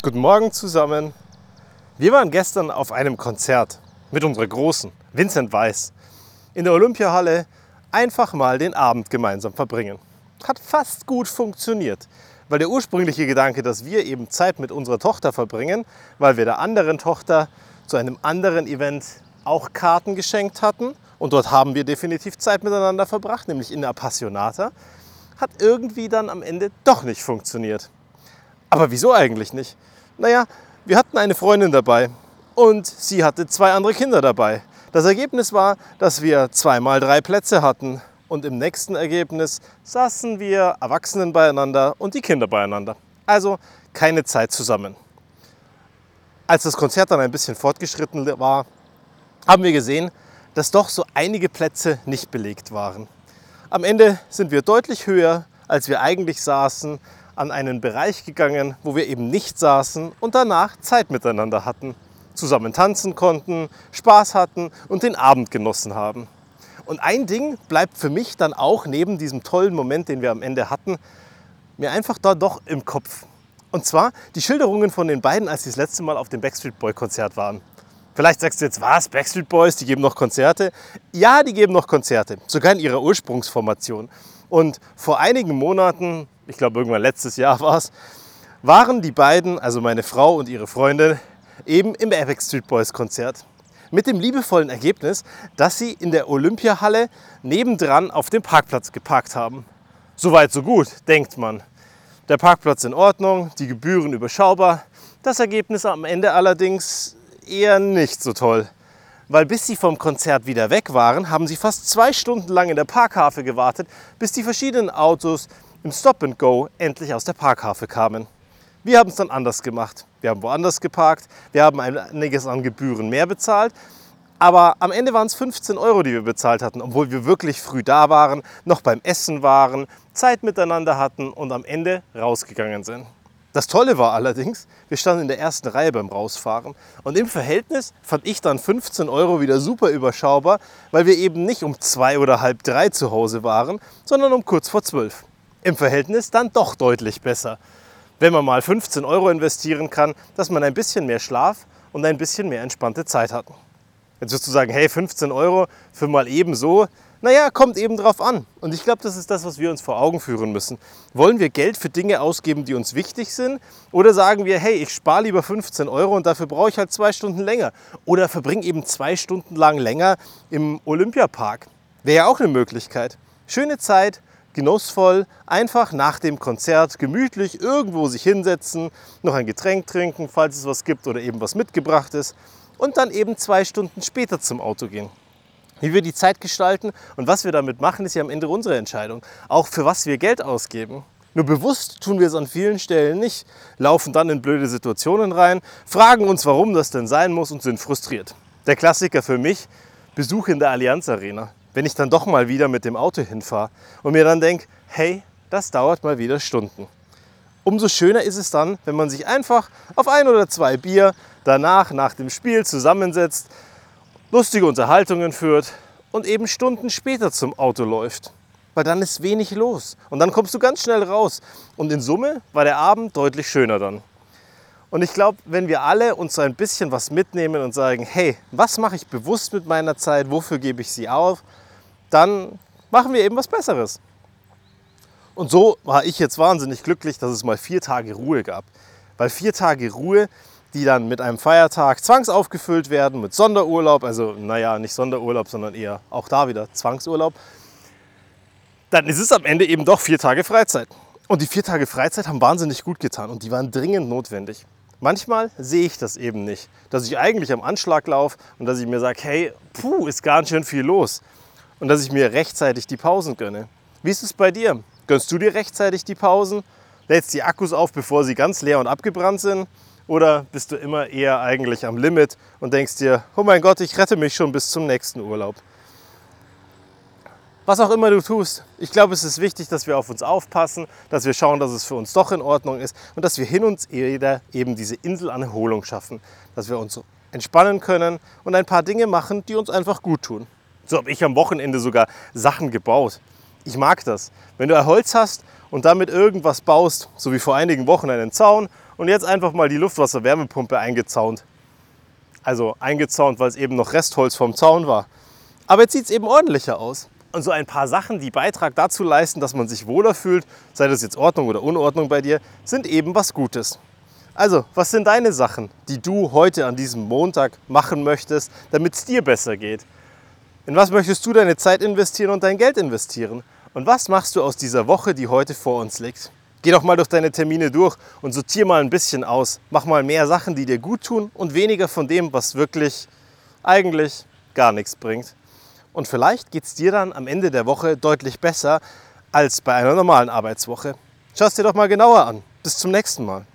Guten Morgen zusammen. Wir waren gestern auf einem Konzert mit unserer Großen, Vincent Weiss, in der Olympiahalle einfach mal den Abend gemeinsam verbringen. Hat fast gut funktioniert, weil der ursprüngliche Gedanke, dass wir eben Zeit mit unserer Tochter verbringen, weil wir der anderen Tochter zu einem anderen Event auch Karten geschenkt hatten und dort haben wir definitiv Zeit miteinander verbracht, nämlich in der Appassionata, hat irgendwie dann am Ende doch nicht funktioniert. Aber wieso eigentlich nicht? Naja, wir hatten eine Freundin dabei und sie hatte zwei andere Kinder dabei. Das Ergebnis war, dass wir zweimal drei Plätze hatten und im nächsten Ergebnis saßen wir Erwachsenen beieinander und die Kinder beieinander. Also keine Zeit zusammen. Als das Konzert dann ein bisschen fortgeschritten war, haben wir gesehen, dass doch so einige Plätze nicht belegt waren. Am Ende sind wir deutlich höher, als wir eigentlich saßen, an einen Bereich gegangen, wo wir eben nicht saßen und danach Zeit miteinander hatten, zusammen tanzen konnten, Spaß hatten und den Abend genossen haben. Und ein Ding bleibt für mich dann auch neben diesem tollen Moment, den wir am Ende hatten, mir einfach da doch im Kopf. Und zwar die Schilderungen von den beiden, als sie das letzte Mal auf dem Backstreet Boy Konzert waren. Vielleicht sagst du jetzt, was, Backstreet Boys, die geben noch Konzerte? Ja, die geben noch Konzerte, sogar in ihrer Ursprungsformation. Und vor einigen Monaten ich glaube irgendwann letztes Jahr war es, waren die beiden, also meine Frau und ihre Freundin, eben im Epic Street Boys Konzert. Mit dem liebevollen Ergebnis, dass sie in der Olympiahalle nebendran auf dem Parkplatz geparkt haben. Soweit so gut, denkt man. Der Parkplatz in Ordnung, die Gebühren überschaubar. Das Ergebnis am Ende allerdings eher nicht so toll. Weil bis sie vom Konzert wieder weg waren, haben sie fast zwei Stunden lang in der Parkhafe gewartet, bis die verschiedenen Autos im Stop and Go endlich aus der Parkhafe kamen. Wir haben es dann anders gemacht. Wir haben woanders geparkt, wir haben einiges an Gebühren mehr bezahlt, aber am Ende waren es 15 Euro, die wir bezahlt hatten, obwohl wir wirklich früh da waren, noch beim Essen waren, Zeit miteinander hatten und am Ende rausgegangen sind. Das Tolle war allerdings, wir standen in der ersten Reihe beim Rausfahren und im Verhältnis fand ich dann 15 Euro wieder super überschaubar, weil wir eben nicht um zwei oder halb drei zu Hause waren, sondern um kurz vor zwölf im Verhältnis dann doch deutlich besser. Wenn man mal 15 Euro investieren kann, dass man ein bisschen mehr Schlaf und ein bisschen mehr entspannte Zeit hat. Jetzt wirst du sagen, hey, 15 Euro für mal eben so. Naja, kommt eben drauf an. Und ich glaube, das ist das, was wir uns vor Augen führen müssen. Wollen wir Geld für Dinge ausgeben, die uns wichtig sind? Oder sagen wir, hey, ich spare lieber 15 Euro und dafür brauche ich halt zwei Stunden länger? Oder verbringe eben zwei Stunden lang länger im Olympiapark? Wäre ja auch eine Möglichkeit. Schöne Zeit, genussvoll, einfach nach dem Konzert gemütlich irgendwo sich hinsetzen, noch ein Getränk trinken, falls es was gibt oder eben was mitgebracht ist und dann eben zwei Stunden später zum Auto gehen. Wie wir die Zeit gestalten und was wir damit machen, ist ja am Ende unsere Entscheidung. Auch für was wir Geld ausgeben. Nur bewusst tun wir es an vielen Stellen nicht, laufen dann in blöde Situationen rein, fragen uns, warum das denn sein muss und sind frustriert. Der Klassiker für mich, Besuch in der Allianz Arena wenn ich dann doch mal wieder mit dem Auto hinfahre und mir dann denke, hey, das dauert mal wieder Stunden. Umso schöner ist es dann, wenn man sich einfach auf ein oder zwei Bier danach, nach dem Spiel zusammensetzt, lustige Unterhaltungen führt und eben Stunden später zum Auto läuft. Weil dann ist wenig los und dann kommst du ganz schnell raus. Und in Summe war der Abend deutlich schöner dann. Und ich glaube, wenn wir alle uns so ein bisschen was mitnehmen und sagen, hey, was mache ich bewusst mit meiner Zeit, wofür gebe ich sie auf, dann machen wir eben was Besseres. Und so war ich jetzt wahnsinnig glücklich, dass es mal vier Tage Ruhe gab. Weil vier Tage Ruhe, die dann mit einem Feiertag zwangsaufgefüllt werden, mit Sonderurlaub, also naja, nicht Sonderurlaub, sondern eher auch da wieder Zwangsurlaub, dann ist es am Ende eben doch vier Tage Freizeit. Und die vier Tage Freizeit haben wahnsinnig gut getan und die waren dringend notwendig. Manchmal sehe ich das eben nicht, dass ich eigentlich am Anschlag laufe und dass ich mir sage, hey, puh, ist ganz schön viel los und dass ich mir rechtzeitig die Pausen gönne. Wie ist es bei dir? Gönnst du dir rechtzeitig die Pausen? Lädst die Akkus auf, bevor sie ganz leer und abgebrannt sind? Oder bist du immer eher eigentlich am Limit und denkst dir, oh mein Gott, ich rette mich schon bis zum nächsten Urlaub? Was auch immer du tust, ich glaube, es ist wichtig, dass wir auf uns aufpassen, dass wir schauen, dass es für uns doch in Ordnung ist und dass wir hin uns jeder eben diese Insel an Erholung schaffen, dass wir uns entspannen können und ein paar Dinge machen, die uns einfach gut tun. So habe ich am Wochenende sogar Sachen gebaut. Ich mag das. Wenn du Holz hast und damit irgendwas baust, so wie vor einigen Wochen einen Zaun und jetzt einfach mal die Luftwasserwärmepumpe eingezaunt. Also eingezaunt, weil es eben noch Restholz vom Zaun war. Aber jetzt sieht es eben ordentlicher aus. Und so ein paar Sachen, die Beitrag dazu leisten, dass man sich wohler fühlt, sei das jetzt Ordnung oder Unordnung bei dir, sind eben was Gutes. Also, was sind deine Sachen, die du heute an diesem Montag machen möchtest, damit es dir besser geht? In was möchtest du deine Zeit investieren und dein Geld investieren? Und was machst du aus dieser Woche, die heute vor uns liegt? Geh doch mal durch deine Termine durch und sortier mal ein bisschen aus. Mach mal mehr Sachen, die dir gut tun und weniger von dem, was wirklich eigentlich gar nichts bringt. Und vielleicht geht es dir dann am Ende der Woche deutlich besser als bei einer normalen Arbeitswoche. Schau es dir doch mal genauer an. Bis zum nächsten Mal.